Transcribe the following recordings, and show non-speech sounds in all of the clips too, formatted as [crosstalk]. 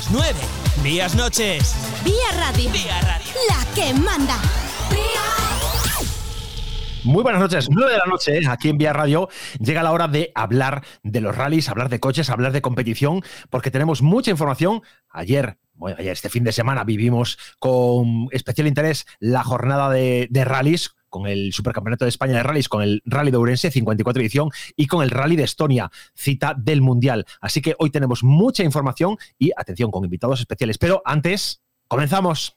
las 9. Vías noches. Vía Radio. Vía Radio. La que manda. Muy buenas noches, 9 de la noche, ¿eh? aquí en Vía Radio. Llega la hora de hablar de los rallies, hablar de coches, hablar de competición, porque tenemos mucha información. Ayer, bueno, ayer este fin de semana vivimos con especial interés la jornada de, de rallies con el Supercampeonato de España de Rallys, con el Rally de Ourense, 54 edición, y con el Rally de Estonia, cita del Mundial. Así que hoy tenemos mucha información y atención con invitados especiales. Pero antes, comenzamos.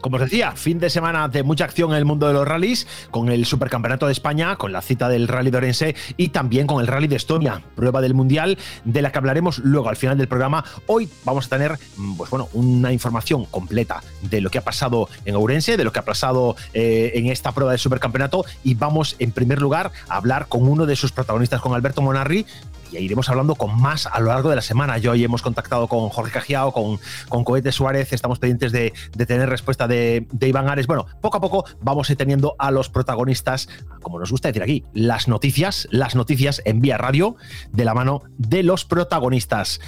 Como os decía, fin de semana de mucha acción en el mundo de los rallies, con el Supercampeonato de España, con la cita del Rally de Orense y también con el Rally de Estonia, prueba del Mundial, de la que hablaremos luego al final del programa. Hoy vamos a tener mm, pues bueno, una información completa de lo que ha pasado en Ourense, de lo que ha pasado eh, en esta prueba del Supercampeonato y vamos en primer lugar a hablar con uno de sus protagonistas, con Alberto Monarri, y iremos hablando con más a lo largo de la semana. Yo hoy hemos contactado con Jorge Cajiao, con, con Cohete Suárez, estamos pendientes de, tener respuesta de, Iván Ares. Bueno, poco a poco vamos a teniendo a los protagonistas, como nos gusta decir aquí, las noticias, las noticias en vía radio de la mano de los protagonistas.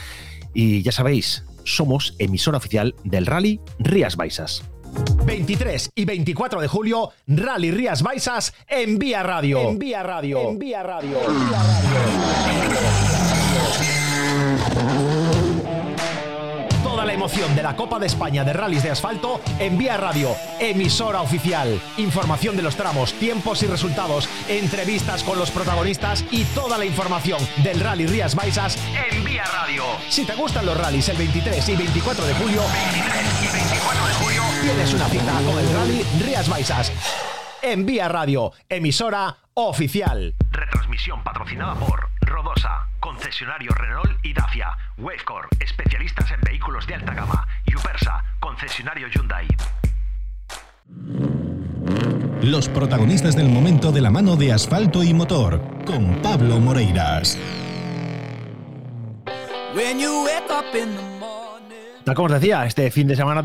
Y ya sabéis, somos emisora oficial del Rally Rías Baixas. 23 y 24 de julio, Rally Rías Baixas en Vía Radio. En Vía Radio. En Vía Radio. En Vía Toda la emoción de la Copa de España de Rallys de Asfalto en Vía Radio, emisora oficial. Información de los tramos, tiempos y resultados, entrevistas con los protagonistas y toda la información del Rally Rías Baixas en Vía Radio. Si te gustan los rallies el 23 y 24 de julio, 23 y 24 de julio, tienes una cita con el Rally Rías Baixas. En Vía Radio, emisora oficial. Retransmisión patrocinada por Rodosa, concesionario Renault y Dacia, Wavecore, especialistas en vehículos de alta gama, y Upersa, concesionario Hyundai. Los protagonistas del momento de la mano de asfalto y motor, con Pablo Moreiras. When you wake up in the Como os decía, este fin de semana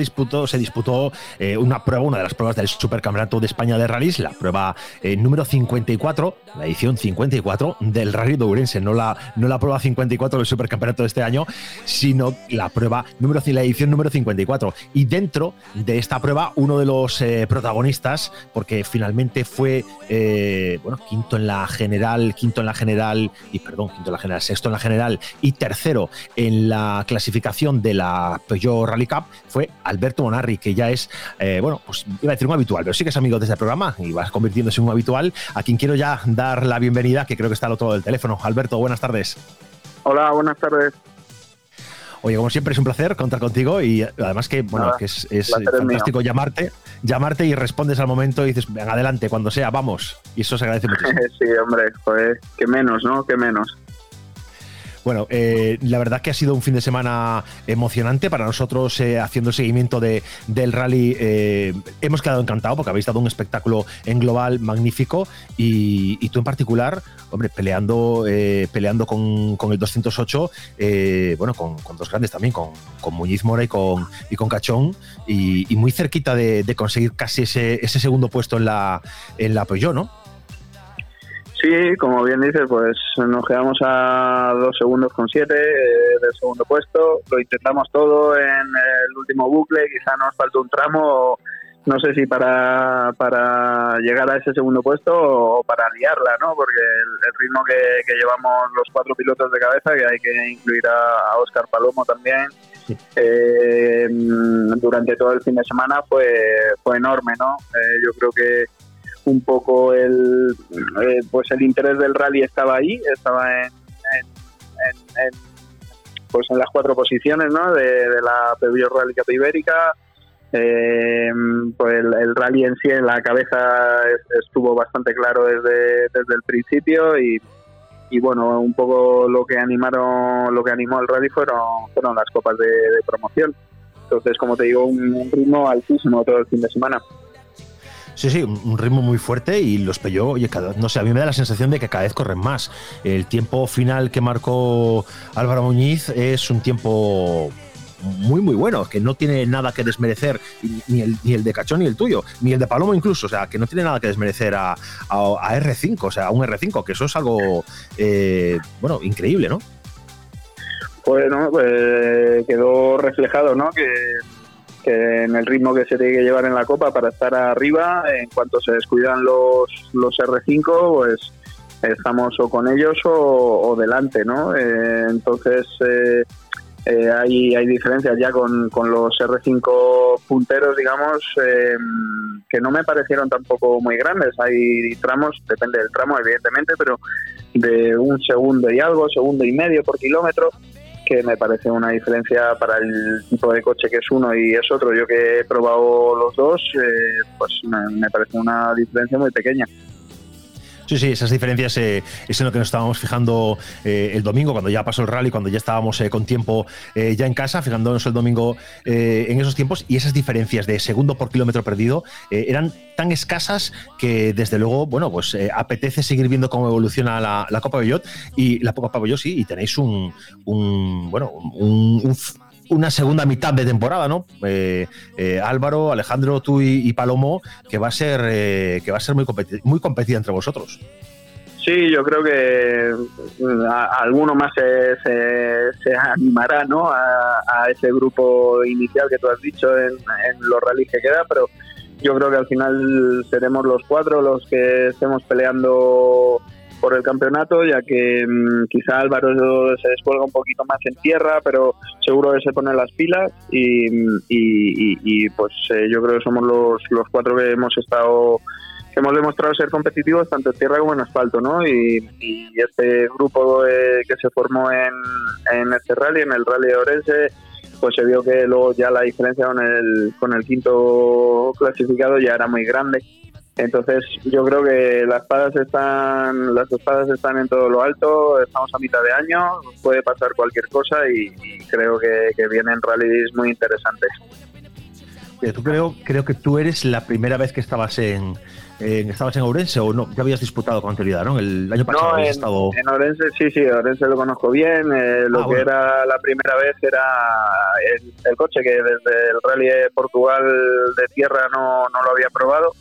se disputó eh, una prueba, una de las pruebas del Supercampeonato de España de Rallys, la prueba eh, número 54, la edición 54 del Rally de Ourense, no la, no la prueba 54 del Supercampeonato de este año, sino la prueba número la edición número 54. Y dentro de esta prueba, uno de los eh, protagonistas, porque finalmente fue bueno, quinto en la general, quinto en la general, y perdón, quinto en la general, sexto en la general y tercero en la clasificación de la Peugeot Rally Cup fue Alberto Monarri, que ya es, eh, bueno, pues iba a decir un habitual, pero sí que es amigo de este programa y va convirtiéndose en un habitual, a quien quiero ya dar la bienvenida, que creo que está al otro lado del teléfono. Alberto, buenas tardes. Hola, buenas tardes. Oye, como siempre es un placer contar contigo y además que, bueno, Nada, que es, es fantástico llamarte, llamarte y respondes al momento y dices, venga, adelante, cuando sea, vamos. Y eso se agradece muchísimo. [laughs] sí, hombre, joder, que menos, ¿no? Que menos. Bueno, eh, la verdad que ha sido un fin de semana emocionante para nosotros eh, haciendo seguimiento de, del rally. eh, hemos quedado encantados porque habéis dado un espectáculo en global magnífico y, y tú en particular, hombre, peleando, peleando con, con el 208, eh, bueno, con, con dos grandes también, con, con Muñiz Mora y con, y con Cachón y, y muy cerquita de, de conseguir casi ese, ese segundo puesto en la, en la Peugeot, ¿no? Sí, como bien dices, pues nos quedamos a dos segundos con siete eh, del segundo puesto. Lo intentamos todo en el último bucle, quizá nos faltó un tramo, no sé si para, para llegar a ese segundo puesto o para liarla, ¿no? Porque el, el ritmo que, que llevamos los cuatro pilotos de cabeza, que hay que incluir a, a Oscar Palomo también, eh, durante todo el fin de semana fue, fue enorme, ¿no? Eh, yo creo que un poco el eh, pues el interés del rally estaba ahí estaba en, pues en las cuatro posiciones ¿no? de, la Peugeot Rally Cup Ibérica Eh, pues el, rally en sí en la cabeza es- estuvo bastante claro desde, desde el principio y, y bueno un poco lo que animaron lo que animó el rally fueron fueron las copas de promoción Entonces, como te digo, un ritmo altísimo todo el fin de semana. Sí, sí, un ritmo muy fuerte y los Peugeot, oye, cada, no sé, a mí me da la sensación de que cada vez corren más. El tiempo final que marcó Álvaro Muñiz es un tiempo muy, muy bueno, que no tiene nada que desmerecer, ni el, ni el de Cachón ni el tuyo, ni el de Palomo incluso, o sea, que no tiene nada que desmerecer a, a, R5, o sea, a un R5, que eso es algo, eh, bueno, increíble, ¿no? Bueno, pues quedó reflejado, ¿no? Que, que, en el ritmo que se tiene que llevar en la Copa para estar arriba, en cuanto se descuidan los, los R5, pues estamos o con ellos o, delante, ¿no? Eh, entonces... Eh, eh, hay, hay diferencias ya con, con los R5 punteros, digamos, eh, que no me parecieron tampoco muy grandes. Hay tramos, depende del tramo, evidentemente, pero de un segundo y algo, segundo y medio por kilómetro, que me parece una diferencia para el tipo de coche que es uno y es otro. Yo que he probado los dos, eh, pues me parece una diferencia muy pequeña. Sí, sí, esas diferencias eh, es en lo que nos estábamos fijando eh, el domingo, cuando ya pasó el rally, cuando ya estábamos eh, con tiempo ya en casa, fijándonos el domingo en esos tiempos, y esas diferencias de segundo por kilómetro perdido eran tan escasas que desde luego, bueno, pues apetece seguir viendo cómo evoluciona la, Copa Bellot y la Copa Bellot sí, y tenéis un, bueno, un una segunda mitad de temporada, ¿no? Eh, eh, Álvaro, Alejandro, tú y, Palomo, que va a ser eh, que va a ser muy, muy competida entre vosotros. Sí, yo creo que mm, alguno más se, se, animará ¿no? A, ese grupo inicial que tú has dicho en, en los rallies que queda, pero yo creo que al final seremos los cuatro los que estemos peleando por el campeonato, ya que mm, quizá Álvaro se descuelga un poquito más en tierra, pero seguro que se pone las pilas y, y, pues eh, yo creo que somos los, los cuatro que hemos estado hemos demostrado ser competitivos tanto en tierra como en asfalto, ¿no? Y, este grupo eh, que se formó en, en este rally, en el rally de Orense, pues se vio que luego ya la diferencia con el, con el quinto clasificado ya era muy grande entonces yo creo que las espadas están, las espadas están en todo lo alto, estamos a mitad de año, puede pasar cualquier cosa y, creo que, vienen rallies muy interesantes. tú creo, creo que tú eres la primera vez que estabas en, estabas en Ourense o no, ya habías disputado con anterioridad, ¿no? El año pasado no, en, estado. En Ourense, sí, sí, Ourense lo conozco bien. Eh, lo ah, que era la primera vez era el, coche que desde el Rally de Portugal de tierra no, no lo había probado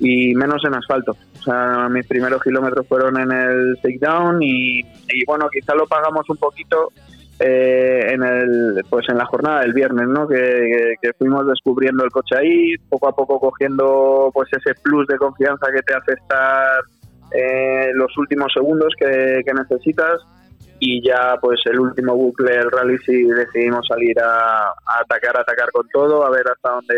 y menos en asfalto. O sea, mis primeros kilómetros fueron en el takedown y, y bueno, quizá lo pagamos un poquito eh, en el pues en la jornada del viernes, ¿no? Que, fuimos descubriendo el coche ahí, poco a poco cogiendo pues ese plus de confianza que te hace estar eh, los últimos segundos que, necesitas y ya pues el último bucle del rally sí decidimos salir a, a atacar, a atacar con todo, a ver hasta dónde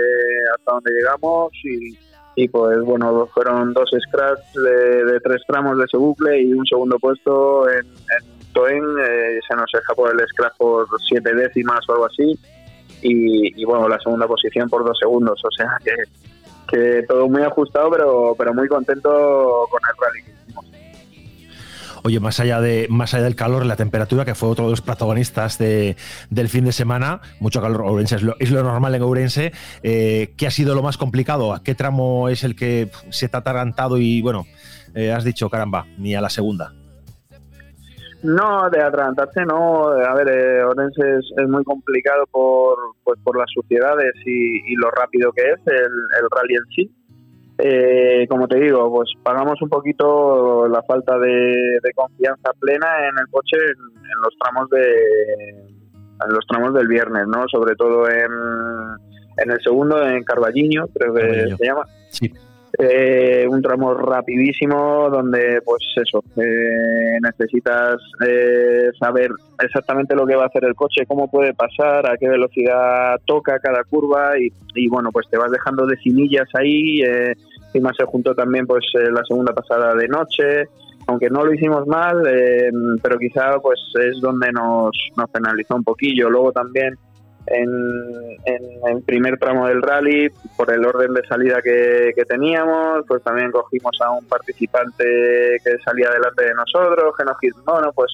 hasta dónde llegamos y y pues bueno, fueron dos scratch de, tres tramos de ese bucle y un segundo puesto en, en Toen, eh, se nos escapó el scratch por siete décimas o algo así. Y, bueno, la segunda posición por dos segundos, o sea que, que todo muy ajustado pero, pero muy contento con el rally Oye, más allá, de, más allá del calor, la temperatura, que fue otro de los protagonistas de, del fin de semana, mucho calor, Ourense es lo, es lo normal en Ourense. Eh, ¿Qué ha sido lo más complicado? ¿A qué tramo es el que se te ha atarantado y, bueno, eh, has dicho, caramba, ni a la segunda? No, de atragantarse no. A ver, eh, Orense es, muy complicado por, pues, por las suciedades y, lo rápido que es el, el rally en sí eh, como te digo, pues pagamos un poquito la falta de, confianza plena en el coche en, los tramos de en los tramos del viernes, ¿no? Sobre todo en, en el segundo, en Carballiño, creo que se llama. Sí. Eh, un tramo rapidísimo donde pues eso eh, necesitas eh, saber exactamente lo que va a hacer el coche cómo puede pasar a qué velocidad toca cada curva y, y bueno pues te vas dejando de cinillas ahí eh, más se juntó también pues eh, la segunda pasada de noche, aunque no lo hicimos mal, eh, pero quizá pues es donde nos, nos penalizó un poquillo. Luego también en, el primer tramo del rally, por el orden de salida que, teníamos, pues también cogimos a un participante que salía delante de nosotros, que nos bueno, pues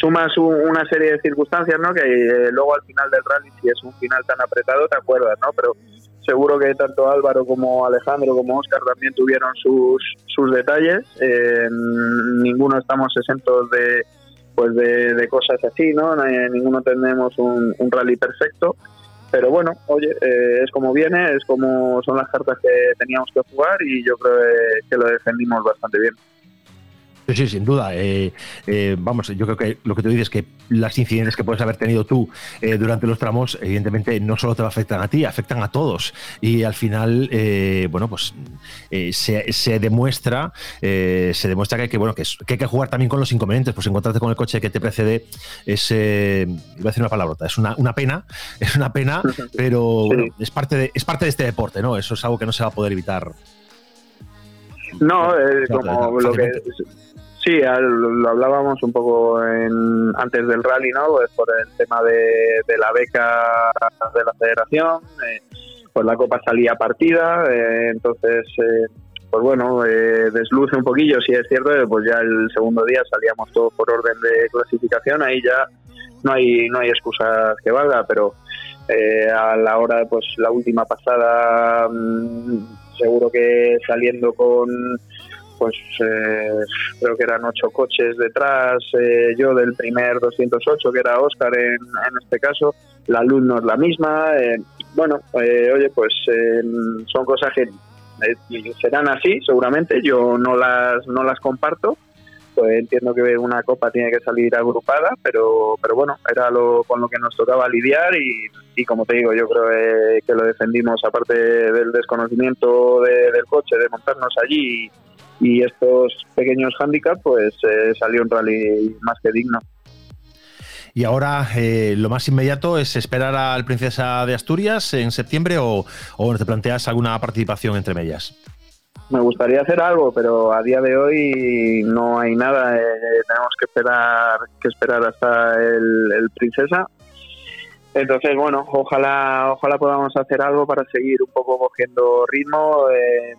sumas una serie de circunstancias, ¿no? Que eh, luego al final del rally, si es un final tan apretado, te acuerdas, ¿no? Pero seguro que tanto Álvaro como Alejandro como Oscar también tuvieron sus, sus detalles. ninguno estamos exentos de pues de, cosas así, ¿no? ninguno tenemos un, rally perfecto. Pero bueno, oye, eh, es como viene, es como son las cartas que teníamos que jugar y yo creo que lo defendimos bastante bien. Sí, sin duda. Eh, eh, vamos, yo creo que lo que tú dices es que las incidentes que puedes haber tenido tú eh, durante los tramos, evidentemente no solo te afectan a ti, afectan a todos. Y al final, bueno, pues se, demuestra, se demuestra que, que bueno, que, hay que jugar también con los inconvenientes. Pues encontrarte con el coche que te precede es, iba a decir una palabrota, es una, una pena, es una pena, [laughs] pero es parte de, es parte de este deporte, ¿no? Eso es algo que no se va a poder evitar. No, como lo que Sí, lo hablábamos un poco en, antes del rally, ¿no? Pues por el tema de, la beca de la federación, eh, pues la copa salía partida, eh, entonces, eh, pues bueno, desluce un poquillo, si es cierto, pues ya el segundo día salíamos todos por orden de clasificación, ahí ya no hay no hay excusas que valga, pero a la hora, pues la última pasada, mm, seguro que saliendo con pues eh, creo que eran ocho coches detrás, eh, yo del primer 208 que era Oscar en, este caso, la luz no es la misma, eh, bueno, oye, pues son cosas que serán así seguramente, yo no las, no las comparto, pues entiendo que una copa tiene que salir agrupada, pero, pero bueno, era lo con lo que nos tocaba lidiar y, como te digo, yo creo que lo defendimos aparte del desconocimiento del coche, de montarnos allí y estos pequeños hándicaps, pues eh, salió un rally más que digno. Y ahora eh, lo más inmediato es esperar al Princesa de Asturias en septiembre o, o te planteas alguna participación entre medias. Me gustaría hacer algo, pero a día de hoy no hay nada. Eh, tenemos que esperar que esperar hasta el, Princesa. Entonces, bueno, ojalá ojalá podamos hacer algo para seguir un poco cogiendo ritmo. Eh,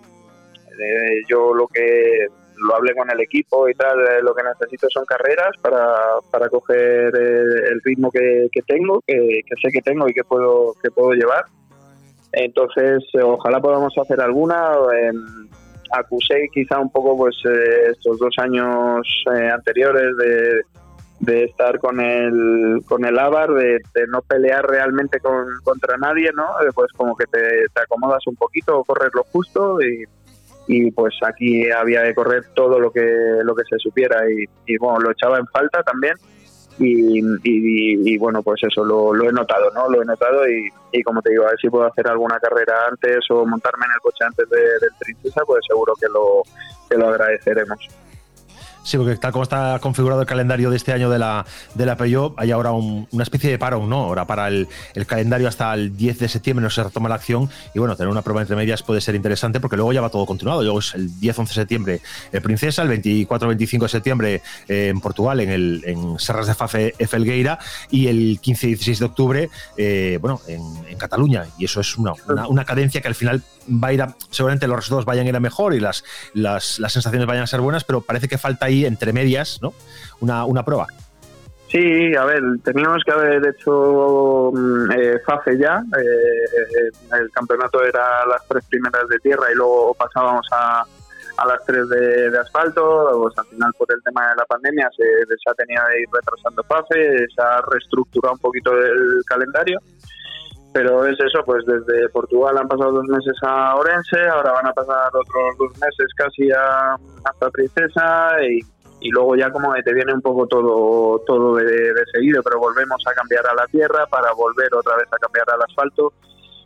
yo lo que lo hablé con el equipo y tal, eh, lo que necesito son carreras para, para coger eh, el ritmo que, tengo, que, sé que tengo y que puedo, que puedo llevar. Entonces, ojalá podamos hacer alguna. Acusé quizá un poco pues estos dos años anteriores de, de, estar con el con el Avar, de, no pelear realmente con, contra nadie, ¿no? Pues como que te, te acomodas un poquito, correr lo justo y y pues aquí había de correr todo lo que lo que se supiera y, bueno lo echaba en falta también y, y, bueno pues eso lo, he notado no lo he notado y, como te digo a ver si puedo hacer alguna carrera antes o montarme en el coche antes de, del Princesa pues seguro que lo que lo agradeceremos Sí, porque tal como está configurado el calendario de este año de la, de la Peugeot, hay ahora una especie de paro, ¿no? Ahora para el, calendario hasta el 10 de septiembre no se retoma la acción y bueno, tener una prueba entre medias puede ser interesante porque luego ya va todo continuado. Luego es el 10-11 de septiembre el Princesa, el 24-25 de septiembre eh, en Portugal, en, el, en Serras de Fafe, Felgueira y el 15-16 de octubre, eh, bueno, en, Cataluña. Y eso es una, una, cadencia que al final va a ir a, seguramente los resultados vayan a ir a mejor y las, las, las sensaciones vayan a ser buenas, pero parece que falta ahí entre medias, ¿no? Una, una prueba. Sí, a ver, teníamos que haber hecho mm, eh, FAFE ya. Eh, el campeonato era las tres primeras de tierra y luego pasábamos a, a las tres de, asfalto. Pues al final, por el tema de la pandemia, se, se ha tenido que ir retrasando FAFE, se ha reestructurado un poquito el calendario. Pero es eso, pues desde Portugal han pasado dos meses a Orense, ahora van a pasar otros dos meses casi a, hasta Princesa y, luego ya como te viene un poco todo todo de, seguido, pero volvemos a cambiar a la tierra para volver otra vez a cambiar al asfalto.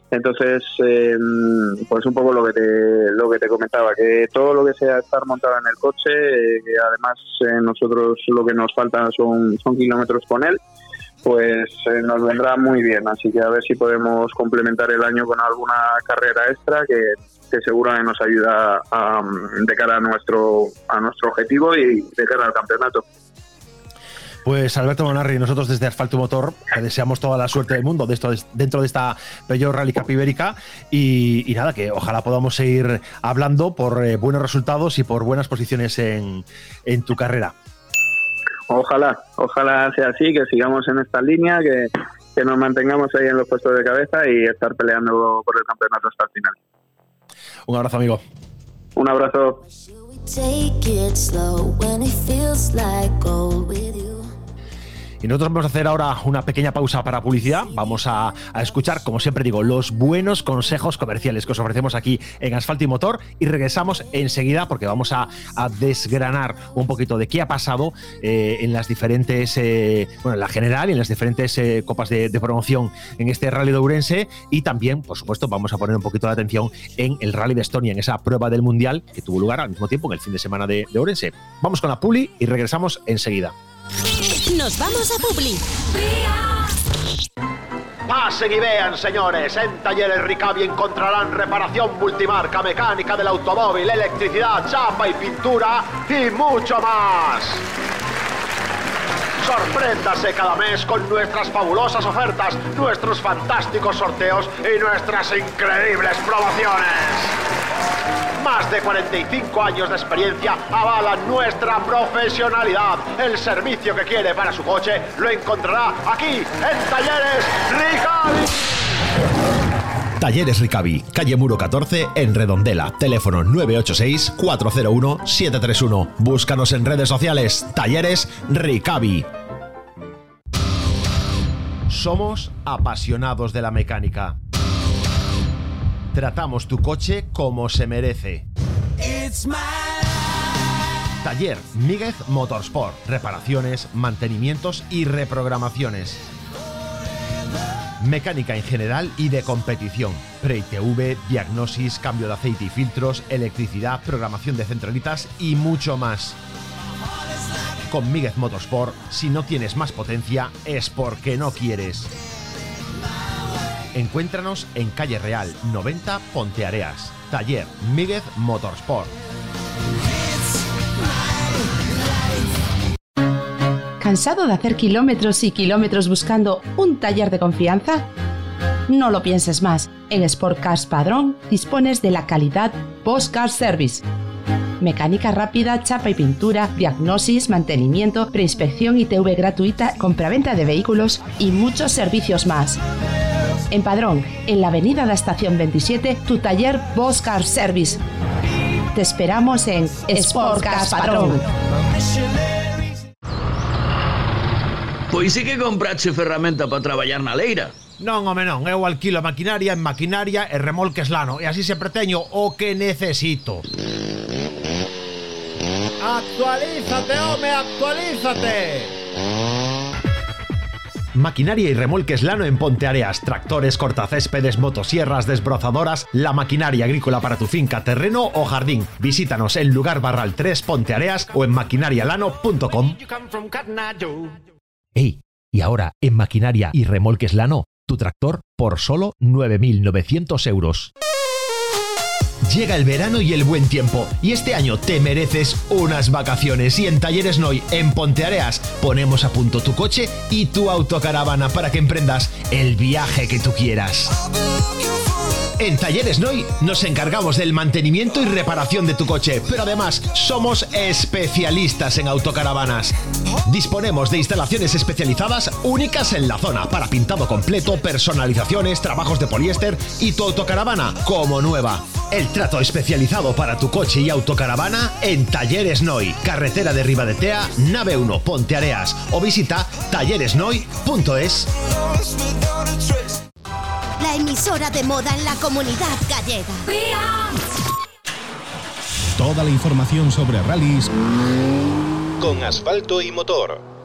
Entonces, em, pues un poco lo que te lo que te comentaba, que todo lo que sea estar montado en el coche, eh, que además eh, nosotros lo que nos falta son, son kilómetros con él, pues eh, nos vendrá muy bien. Así que a ver si podemos complementar el año con alguna carrera extra que, que seguro nos ayuda de cara a nuestro, a nuestro objetivo y de cara al campeonato. Pues Alberto Monarri, nosotros desde Asfalto Motor deseamos toda la suerte del mundo dentro de esta Peugeot Rally Cup Ibérica y, nada, que ojalá podamos seguir hablando por eh, buenos resultados y por buenas posiciones en, en tu carrera. Ojalá, ojalá sea así, que sigamos en esta línea, que, que nos mantengamos ahí en los puestos de cabeza y estar peleando por el campeonato hasta el final. Un abrazo, amigo. Un abrazo. Y nosotros vamos a hacer ahora una pequeña pausa para publicidad. Vamos a, escuchar, como siempre digo, los buenos consejos comerciales que os ofrecemos aquí en Asfalto y Motor. Y regresamos enseguida porque vamos a, desgranar un poquito de qué ha pasado eh, en las diferentes, eh, bueno, en la general y en las diferentes eh, copas de, promoción en este Rally de Ourense. Y también, por supuesto, vamos a poner un poquito de atención en el Rally de Estonia, en esa prueba del Mundial que tuvo lugar al mismo tiempo en el fin de semana de, de Ourense. Vamos con la Puli y regresamos enseguida. Nos vamos a Publi. Pasen y vean, señores. En Talleres Ricavi encontrarán reparación multimarca, mecánica del automóvil, electricidad, chapa y pintura y mucho más. Sorpréndase cada mes con nuestras fabulosas ofertas, nuestros fantásticos sorteos y nuestras increíbles promociones. Más de 45 años de experiencia avalan nuestra profesionalidad. El servicio que quiere para su coche lo encontrará aquí en Talleres Ricavi. Talleres Ricavi, calle Muro 14, en Redondela. Teléfono 986-401-731. Búscanos en redes sociales. Talleres Ricavi. Somos apasionados de la mecánica Tratamos tu coche como se merece. Taller Míguez Motorsport. Reparaciones, mantenimientos y reprogramaciones. Mecánica en general y de competición. Pre-TV, diagnosis, cambio de aceite y filtros, electricidad, programación de centralitas y mucho más. Con Míguez Motorsport, si no tienes más potencia, es porque no quieres. Encuéntranos en Calle Real 90 Ponteareas. Taller Míguez Motorsport. ¿Cansado de hacer kilómetros y kilómetros buscando un taller de confianza? No lo pienses más. En Sport Cars Padrón dispones de la calidad Post Car Service. Mecánica rápida, chapa y pintura, diagnosis, mantenimiento, preinspección y TV gratuita, compraventa de vehículos y muchos servicios más. En Padrón, en la avenida de la Estación 27, tu taller Boscar Service. Te esperamos en Sportcars Padrón. Pois sí que comprache ferramenta para traballar na leira. Non, home, non, eu alquilo maquinaria en maquinaria e remolques lano e así sempre teño o que necesito. Actualízate, home, actualízate. Maquinaria y remolques Lano en Ponteareas, tractores, cortacéspedes, motosierras, desbrozadoras, la maquinaria agrícola para tu finca, terreno o jardín. Visítanos en Lugar Barral 3 Ponteareas o en maquinarialano.com. Hey, y ahora en Maquinaria y Remolques Lano, tu tractor por solo 9.900 euros. Llega el verano y el buen tiempo, y este año te mereces unas vacaciones. Y en Talleres Noy, en Ponteareas, ponemos a punto tu coche y tu autocaravana para que emprendas el viaje que tú quieras. En Talleres Noy nos encargamos del mantenimiento y reparación de tu coche, pero además somos especialistas en autocaravanas. Disponemos de instalaciones especializadas únicas en la zona para pintado completo, personalizaciones, trabajos de poliéster y tu autocaravana como nueva. El trato especializado para tu coche y autocaravana en Talleres Noy, carretera de Ribadetea, nave 1, Ponteareas o visita talleresnoy.es la emisora de moda en la comunidad gallega. Toda la información sobre rallies con asfalto y motor.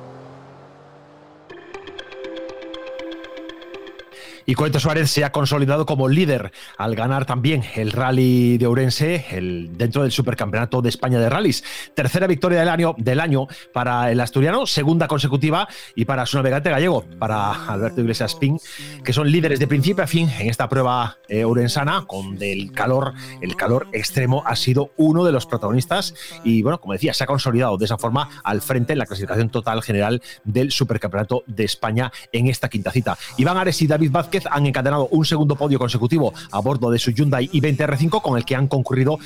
Y Coeto Suárez se ha consolidado como líder al ganar también el Rally de Ourense el, dentro del Supercampeonato de España de Rallys. Tercera victoria del año, del año para el asturiano, segunda consecutiva y para su navegante gallego, para Alberto Iglesias Pin, que son líderes de principio a fin en esta prueba eh, urensana, con el calor, el calor extremo ha sido uno de los protagonistas y bueno, como decía, se ha consolidado de esa forma al frente en la clasificación total general del Supercampeonato de España en esta quinta cita. Iván Ares y David Vázquez Han encadenado un segundo podio consecutivo a bordo de su Hyundai i20 R5 con el que han concurrido,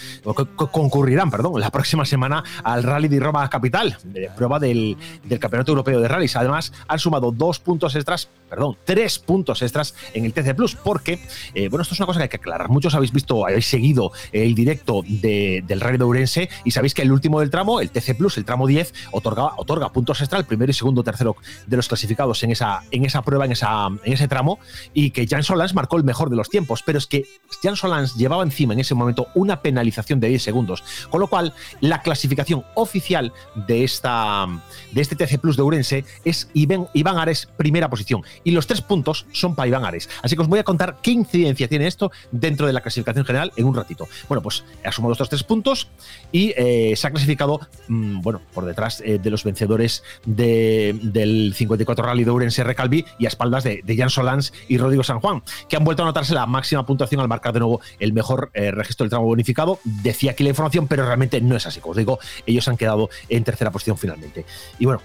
concurrirán perdón, la próxima semana al Rally de Roma Capital, prueba del, del Campeonato Europeo de Rallys. Además, han sumado dos puntos extras, perdón, tres puntos extras en el TC Plus, porque, eh, bueno, esto es una cosa que hay que aclarar. Muchos habéis visto, habéis seguido el directo del Rally de Ourense y sabéis que el último del tramo, el TC Plus, el tramo 10, otorga, otorga puntos extra al primero y segundo tercero de los clasificados en esa, en esa prueba, en, esa, en ese tramo, y que Jan Solans marcó el mejor de los tiempos. Pero es que Jan Solans llevaba encima en ese momento una penalización de 10 segundos, con lo cual la clasificación oficial de, esta, de este TC Plus de Ourense es Iván, Iván Ares, primera posición. Y los tres puntos son para Iván Ares. Así que os voy a contar qué incidencia tiene esto dentro de la clasificación general en un ratito. Bueno, pues ha sumado estos tres puntos y eh, se ha clasificado, mm, bueno, por detrás eh, de los vencedores del 54 Rally de Ourense Recalvi y a espaldas de, Jan Solans y Rodrigo San Juan, que han vuelto a anotarse la máxima puntuación al marcar de nuevo el mejor eh, registro del tramo bonificado. Decía aquí la información, pero realmente no es así. Como os digo, ellos han quedado en tercera posición finalmente. Y bueno,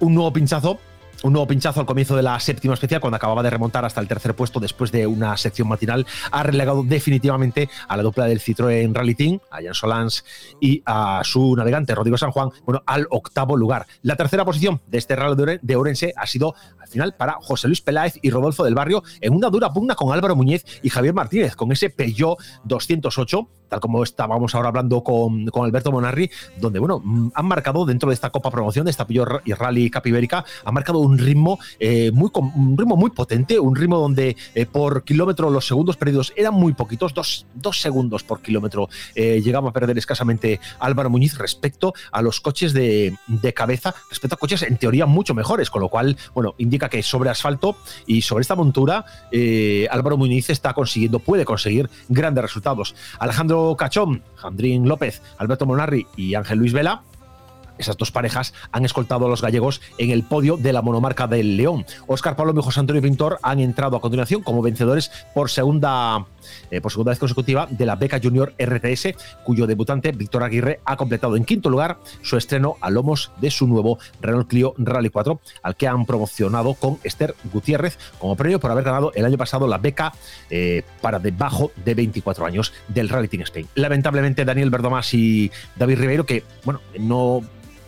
un nuevo pinchazo un nuevo pinchazo al comienzo de la séptima especial, cuando acababa de remontar hasta el tercer puesto después de una sección matinal, ha relegado definitivamente a la dupla del Citroën Rally Team, a Jan Solans y a su navegante Rodrigo San Juan, bueno, al octavo lugar. La tercera posición de este Rally de Orense ha sido al final para José Luis Peláez y Rodolfo del Barrio en una dura pugna con Álvaro Muñiz y Javier Martínez, con ese Peugeot 208 tal como estábamos ahora hablando con, con, Alberto Monarri, donde, bueno, mm, han marcado dentro de esta Copa Promoción, de esta Peugeot Rally Capibérica, han marcado un ritmo, eh, muy, un ritmo muy potente, un ritmo donde eh, por kilómetro los segundos perdidos eran muy poquitos, dos, dos segundos por kilómetro eh, llegaba a perder escasamente Álvaro Muñiz respecto a los coches de, de, cabeza, respecto a coches en teoría mucho mejores, con lo cual, bueno, indica que sobre asfalto y sobre esta montura, Álvaro Muñiz está consiguiendo, puede conseguir grandes resultados. Alejandro Cachón, Jandrín López, Alberto Monarri y Ángel Luis Vela esas dos parejas han escoltado a los gallegos en el podio de la monomarca del León. Óscar Palomo y José Antonio Pintor han entrado a continuación como vencedores por segunda, eh, por segunda vez consecutiva de la beca Junior RTS, cuyo debutante Víctor Aguirre ha completado en quinto lugar su estreno a lomos de su nuevo Renault Clio Rally 4, al que han promocionado con Esther Gutiérrez como premio por haber ganado el año pasado la beca eh, para debajo de 24 años del Rally Team Spain. Lamentablemente Daniel Verdomás y David Ribeiro, que bueno, no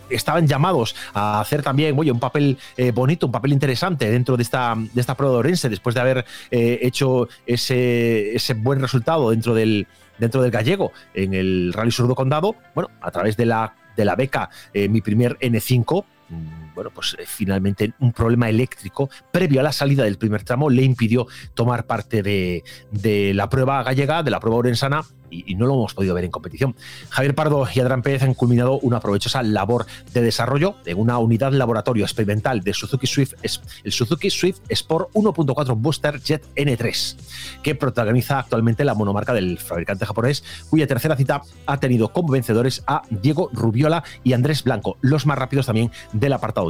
estaban llamados a hacer también oye, un papel eh, bonito, un papel interesante dentro de esta, de esta prueba de Orense, después de haber eh, hecho ese, ese buen resultado dentro del, dentro del gallego en el Rally Surdo Condado, bueno, a través de la, de la beca eh, Mi Primer N5, mm, bueno, pues finalmente un problema eléctrico previo a la salida del primer tramo le impidió tomar parte de, de la prueba gallega, de la prueba orensana, y, no lo hemos podido ver en competición. Javier Pardo y Adrián Pérez han culminado una provechosa labor de desarrollo en una unidad laboratorio experimental de Suzuki Swift, el Suzuki Swift Sport 1.4 Booster Jet N3, que protagoniza actualmente la monomarca del fabricante japonés, cuya tercera cita ha tenido como vencedores a Diego Rubiola y Andrés Blanco, los más rápidos también del apartado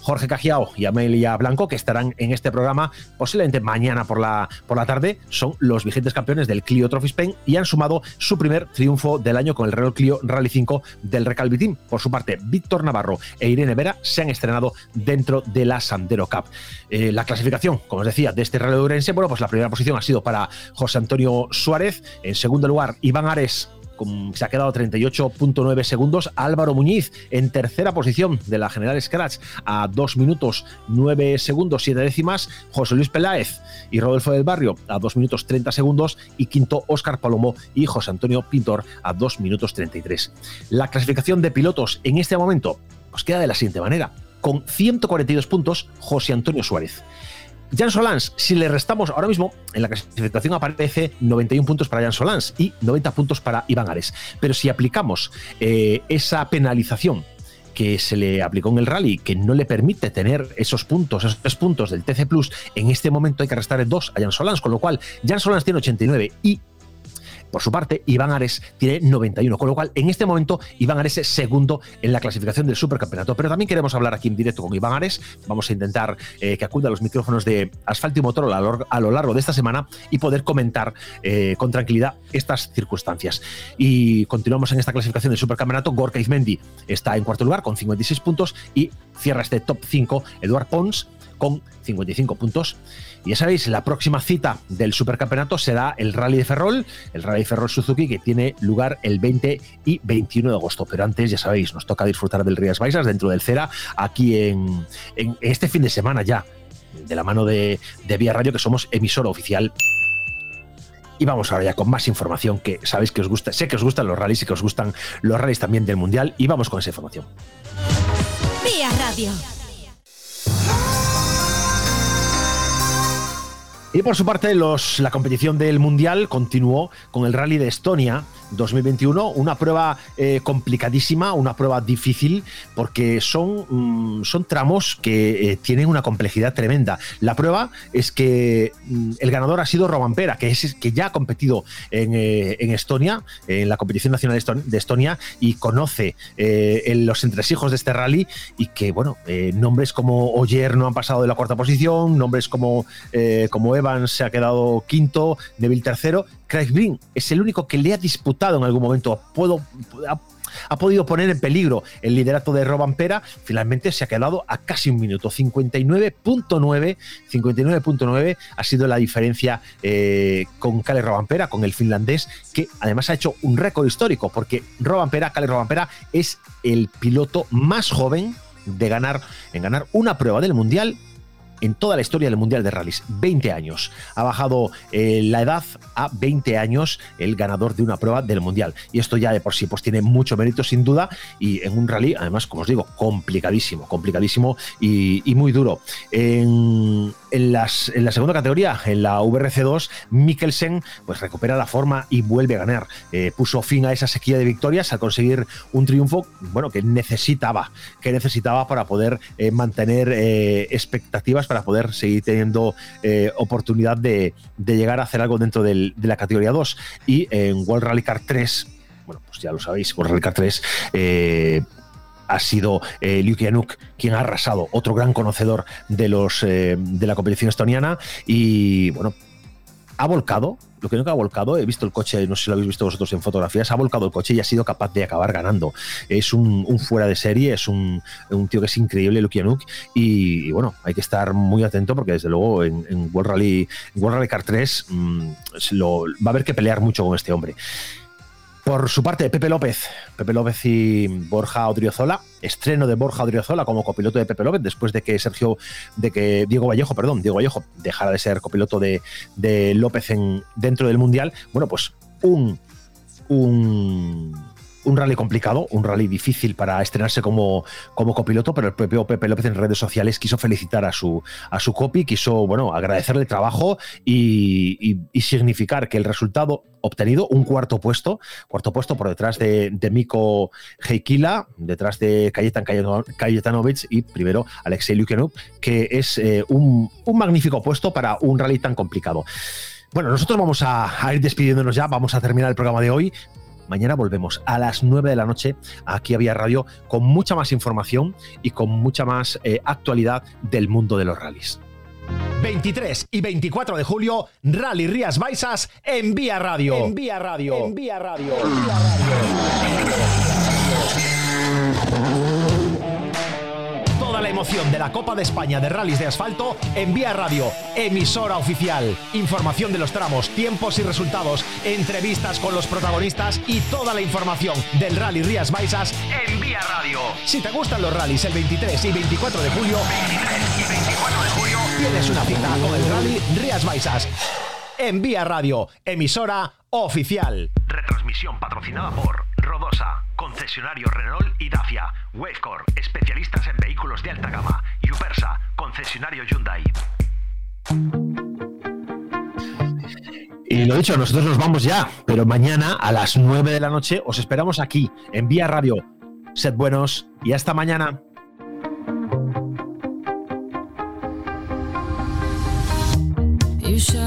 Jorge Cajiao y Amelia Blanco, que estarán en este programa posiblemente mañana por la, por la tarde, son los vigentes campeones del Clio Trophy Spain y han sumado su primer triunfo del año con el Renault Clio Rally 5 del Recalvi Team. Por su parte, Víctor Navarro e Irene Vera se han estrenado dentro de la Sandero Cup. Eh, la clasificación, como os decía, de este Rally Urense, bueno, pues la primera posición ha sido para José Antonio Suárez, en segundo lugar Iván Ares se ha quedado 38.9 segundos. Álvaro Muñiz en tercera posición de la General Scratch a 2 minutos 9 segundos 7 décimas. José Luis Peláez y Rodolfo del Barrio a 2 minutos 30 segundos. Y quinto, Óscar Palomo y José Antonio Pintor a 2 minutos 33. La clasificación de pilotos en este momento os queda de la siguiente manera. Con 142 puntos, José Antonio Suárez. Jan Solans, si le restamos ahora mismo, en la clasificación aparece 91 puntos para Jan Solans y 90 puntos para Iván Ares. Pero si aplicamos eh, esa penalización que se le aplicó en el rally, que no le permite tener esos puntos, esos tres puntos del TC Plus, en este momento hay que restar dos a Jan Solans, con lo cual Jan Solans tiene 89 y por su parte, Iván Ares tiene 91, con lo cual en este momento Iván Ares es segundo en la clasificación del supercampeonato. Pero también queremos hablar aquí en directo con Iván Ares. Vamos a intentar eh, que acuda a los micrófonos de Asfalto y Motor a lo, largo de esta semana y poder comentar eh, con tranquilidad estas circunstancias. Y continuamos en esta clasificación del supercampeonato. Gorka Izmendi está en cuarto lugar con 56 puntos y cierra este top 5 Eduard Pons con 55 puntos. Y ya sabéis, la próxima cita del supercampeonato será el Rally de Ferrol, el Rally de Ferrol Suzuki, que tiene lugar el 20 y 21 de agosto. Pero antes, ya sabéis, nos toca disfrutar del Rías Baixas dentro del Cera, aquí en, este fin de semana ya, de la mano de, de Vía Radio, que somos emisora oficial y vamos ahora ya con más información que sabéis que os gusta, sé que os gustan los rallies y que os gustan los rallies también del Mundial y vamos con esa información. Vía Radio. Y por su parte, los, la competición del Mundial continuó con el Rally de Estonia 2021, una prueba eh, complicadísima, una prueba difícil, porque son, mm, son tramos que eh, tienen una complejidad tremenda. La prueba es que mm, el ganador ha sido Robampera, que, es, que ya ha competido en, eh, en Estonia, en la competición nacional de Estonia, y conoce los entresijos de este rally, y que, bueno, nombres como Oyer no han pasado de la cuarta posición, nombres como, como Eva se ha quedado quinto, Neville tercero. Craig Green es el único que le ha disputado en algún momento. Puedo, ha, podido poner en peligro el liderato de Robampera. Finalmente se ha quedado a casi un minuto. 59.9. 59.9 ha sido la diferencia eh, con Kalle Robampera, con el finlandés, que además ha hecho un récord histórico, porque Robampera, Kalle Robampera, es el piloto más joven de ganar en ganar una prueba del mundial en toda la historia del Mundial de Rallys. 20 años. Ha bajado eh, la edad a 20 años el ganador de una prueba del Mundial. Y esto ya de por sí pues tiene mucho mérito sin duda y en un rally, además, como os digo, complicadísimo, complicadísimo y, muy duro. En, la segunda categoría, en la VRC2, Mikkelsen pues recupera la forma y vuelve a ganar. Eh, puso fin a esa sequía de victorias al conseguir un triunfo bueno, que necesitaba, que necesitaba para poder eh, mantener expectativas para poder seguir teniendo eh, oportunidad de, llegar a hacer algo dentro de la categoría 2. Y en World Rally Car 3, bueno, pues ya lo sabéis, World Rally Car 3 eh, ha sido eh, Liu quien ha arrasado, otro gran conocedor de los eh, de la competición estoniana y bueno, ha volcado, lo que nunca ha volcado, he visto el coche, no sé si lo habéis visto vosotros en fotografías, ha volcado el coche y ha sido capaz de acabar ganando. Es un, fuera de serie, es un, tío que es increíble, Lukianuk, y, y, bueno, hay que estar muy atento porque desde luego en, World, Rally, World Rally Car 3 mm, lo, va a haber que pelear mucho con este hombre. Por su parte, Pepe López, Pepe López y Borja Odriozola, estreno de Borja Odriozola como copiloto de Pepe López después de que Sergio, de que Diego Vallejo, perdón, Diego Vallejo dejara de ser copiloto de, López en, dentro del Mundial. Bueno, pues un, un un rally complicado, un rally difícil para estrenarse como, como copiloto, pero el propio Pepe López en redes sociales quiso felicitar a su, a su copy, quiso bueno, agradecerle el trabajo y, significar que el resultado obtenido, un cuarto puesto, cuarto puesto por detrás de, Miko Heikila, detrás de Kajetan Kajetanovic y primero Alexei Lukenuk, que es eh, un, un magnífico puesto para un rally tan complicado. Bueno, nosotros vamos a, a, ir despidiéndonos ya, vamos a terminar el programa de hoy, Mañana volvemos a las 9 de la noche aquí a Vía Radio con mucha más información y con mucha más eh, actualidad del mundo de los rallies. 23 y 24 de julio, Rally Rías Baixas en Vía Radio. En Vía Radio. En Vía Radio. En Vía Radio emoción de la Copa de España de Rallys de Asfalto en Vía Radio, emisora oficial. Información de los tramos, tiempos y resultados, entrevistas con los protagonistas y toda la información del Rally Rías Baixas en Vía Radio. Si te gustan los rallies el 23 y 24 de julio, 23 y 24 de julio, tienes una cita con el Rally Rías Baixas en Vía Radio, emisora oficial. Retransmisión patrocinada por Rodosa, concesionario Renault y Dacia, Wavecore, especialistas en vehículos de alta gama, y Upersa, concesionario Hyundai. Y lo dicho, nosotros nos vamos ya, pero mañana a las 9 de la noche os esperamos aquí, en Vía Radio. Sed buenos y hasta mañana. You